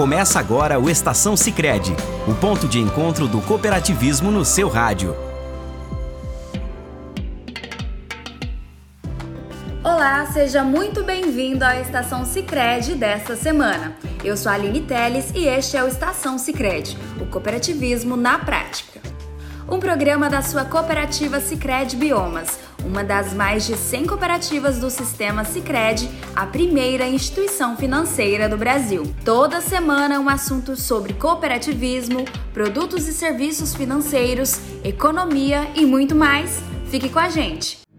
Começa agora o Estação Sicredi, o ponto de encontro do cooperativismo no seu rádio. Olá, seja muito bem-vindo à Estação Sicredi desta semana. Eu sou a Aline Teles e este é o Estação Sicredi, o cooperativismo na prática. Um programa da sua cooperativa Sicredi Biomas, uma das mais de 100 cooperativas do sistema Sicredi, a primeira instituição financeira do Brasil. Toda semana um assunto sobre cooperativismo, produtos e serviços financeiros, economia e muito mais. Fique com a gente.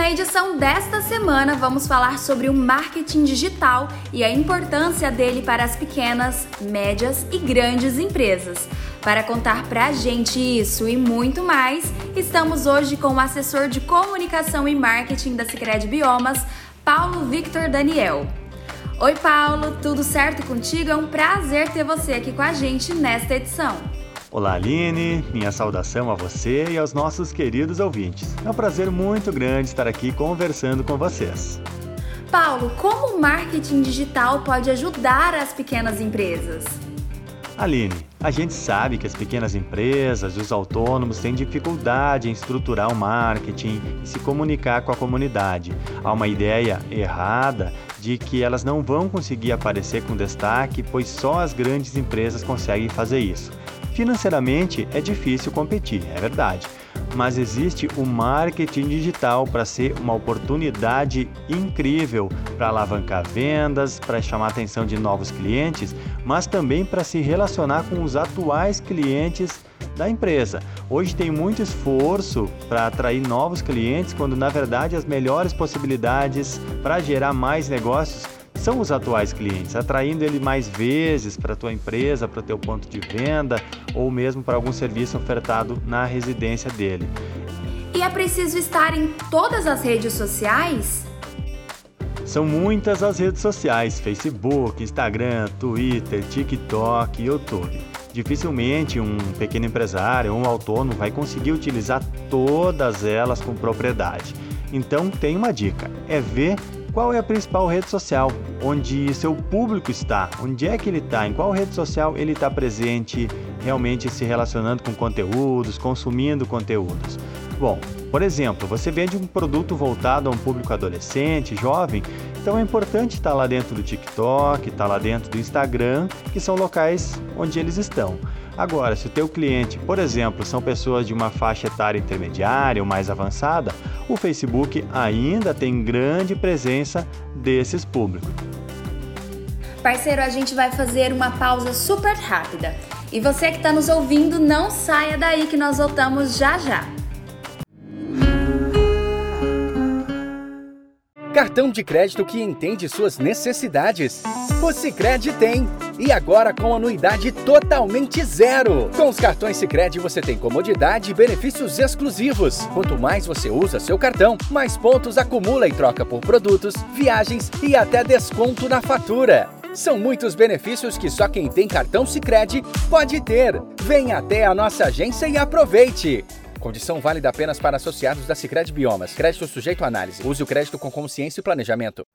Na edição desta semana, vamos falar sobre o marketing digital e a importância dele para as pequenas, médias e grandes empresas. Para contar pra gente isso e muito mais, estamos hoje com o assessor de comunicação e marketing da Sicredi Biomas, Paulo Victor Daniel. Oi, Paulo, tudo certo contigo? É um prazer ter você aqui com a gente nesta edição. Olá, Aline, minha saudação a você e aos nossos queridos ouvintes. É um prazer muito grande estar aqui conversando com vocês. Paulo, como o marketing digital pode ajudar as pequenas empresas? Aline, a gente sabe que as pequenas empresas e os autônomos têm dificuldade em estruturar o marketing e se comunicar com a comunidade. Há uma ideia errada de que elas não vão conseguir aparecer com destaque, pois só as grandes empresas conseguem fazer isso. Financeiramente é difícil competir, é verdade, mas existe o marketing digital para ser uma oportunidade incrível para alavancar vendas, para chamar atenção de novos clientes, mas também para se relacionar com os atuais clientes da empresa. Hoje tem muito esforço para atrair novos clientes, quando na verdade as melhores possibilidades para gerar mais negócios são os atuais clientes, atraindo ele mais vezes para a tua empresa, para o teu ponto de venda ou mesmo para algum serviço ofertado na residência dele. E é preciso estar em todas as redes sociais? São muitas as redes sociais: Facebook, Instagram, Twitter, TikTok, YouTube. Dificilmente um pequeno empresário ou um autônomo vai conseguir utilizar todas elas com propriedade. Então tem uma dica: é ver qual é a principal rede social, onde seu público está, onde é que ele está, em qual rede social ele está presente, realmente se relacionando com conteúdos, consumindo conteúdos. Bom, por exemplo, você vende um produto voltado a um público adolescente, jovem, então é importante estar lá dentro do TikTok, estar lá dentro do Instagram, que são locais onde eles estão. Agora, se o teu cliente, por exemplo, são pessoas de uma faixa etária intermediária ou mais avançada, o Facebook ainda tem grande presença desses públicos. Parceiro, a gente vai fazer uma pausa super rápida. E você que está nos ouvindo, não saia daí que nós voltamos já já. Cartão de crédito que entende suas necessidades. O Sicredi tem. E agora com anuidade totalmente zero. Com os cartões Sicredi você tem comodidade e benefícios exclusivos. Quanto mais você usa seu cartão, mais pontos acumula e troca por produtos, viagens e até desconto na fatura. São muitos benefícios que só quem tem cartão Sicredi pode ter. Venha até a nossa agência e aproveite. Condição válida apenas para associados da Sicredi Biomas. Crédito sujeito à análise. Use o crédito com consciência e planejamento.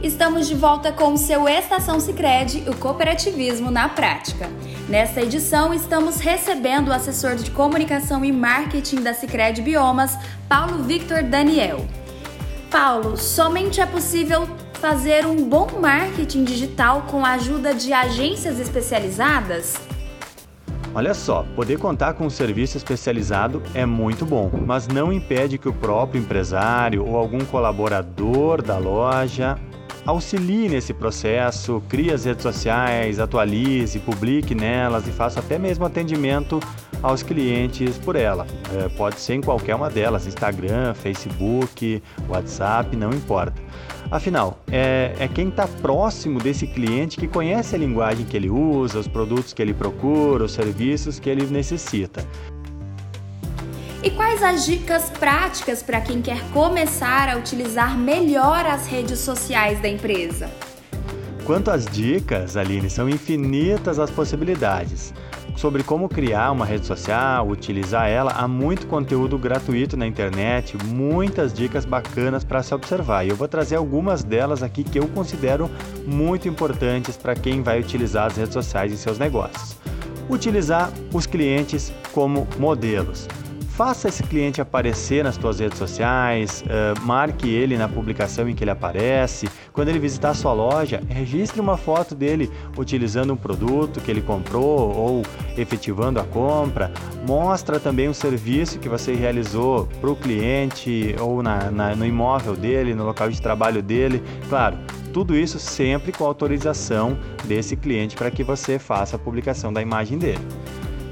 Estamos de volta com o seu Estação Sicredi, o cooperativismo na prática. Nesta edição, estamos recebendo o assessor de comunicação e marketing da Sicredi Biomas, Paulo Victor Daniel. Paulo, somente é possível fazer um bom marketing digital com a ajuda de agências especializadas? Olha só, poder contar com um serviço especializado é muito bom, mas não impede que o próprio empresário ou algum colaborador da loja auxilie nesse processo, crie as redes sociais, atualize, publique nelas e faça até mesmo atendimento aos clientes por ela. É, pode ser em qualquer uma delas, Instagram, Facebook, WhatsApp, não importa. Afinal, é, é quem está próximo desse cliente que conhece a linguagem que ele usa, os produtos que ele procura, os serviços que ele necessita. E quais as dicas práticas para quem quer começar a utilizar melhor as redes sociais da empresa? Quanto às dicas, Aline, são infinitas as possibilidades. Sobre como criar uma rede social, utilizar ela, há muito conteúdo gratuito na internet, muitas dicas bacanas para se observar. E eu vou trazer algumas delas aqui que eu considero muito importantes para quem vai utilizar as redes sociais em seus negócios. Utilizar os clientes como modelos. Faça esse cliente aparecer nas suas redes sociais, uh, marque ele na publicação em que ele aparece. Quando ele visitar sua loja, registre uma foto dele utilizando um produto que ele comprou ou efetivando a compra. Mostra também um serviço que você realizou para o cliente ou na, na, no imóvel dele, no local de trabalho dele. Claro, tudo isso sempre com autorização desse cliente para que você faça a publicação da imagem dele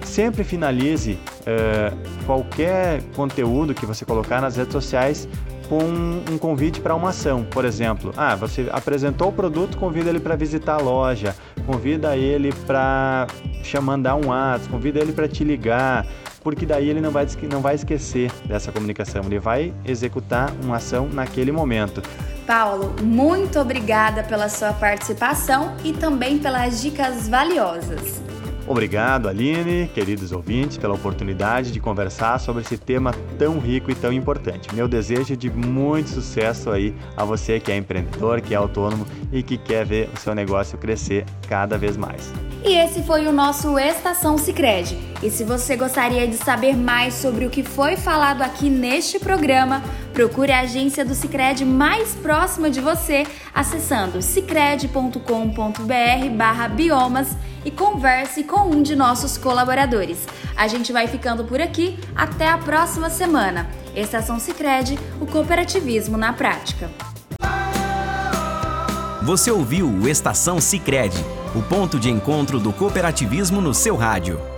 sempre finalize uh, qualquer conteúdo que você colocar nas redes sociais com um convite para uma ação. Por exemplo, ah, você apresentou o produto, convida ele para visitar a loja, convida ele para mandar um WhatsApp, convida ele para te ligar, porque daí ele não vai, não vai esquecer dessa comunicação, ele vai executar uma ação naquele momento. Paulo, muito obrigada pela sua participação e também pelas dicas valiosas. Obrigado, Aline, queridos ouvintes, pela oportunidade de conversar sobre esse tema tão rico e tão importante. Meu desejo de muito sucesso aí a você que é empreendedor, que é autônomo e que quer ver o seu negócio crescer cada vez mais. E esse foi o nosso Estação Sicredi. E se você gostaria de saber mais sobre o que foi falado aqui neste programa, procure a agência do Sicredi mais próxima de você, acessando sicredi.com.br/biomas e converse com um de nossos colaboradores. A gente vai ficando por aqui, até a próxima semana. Estação Sicredi, o cooperativismo na prática. Você ouviu o Estação Sicredi, o ponto de encontro do cooperativismo no seu rádio.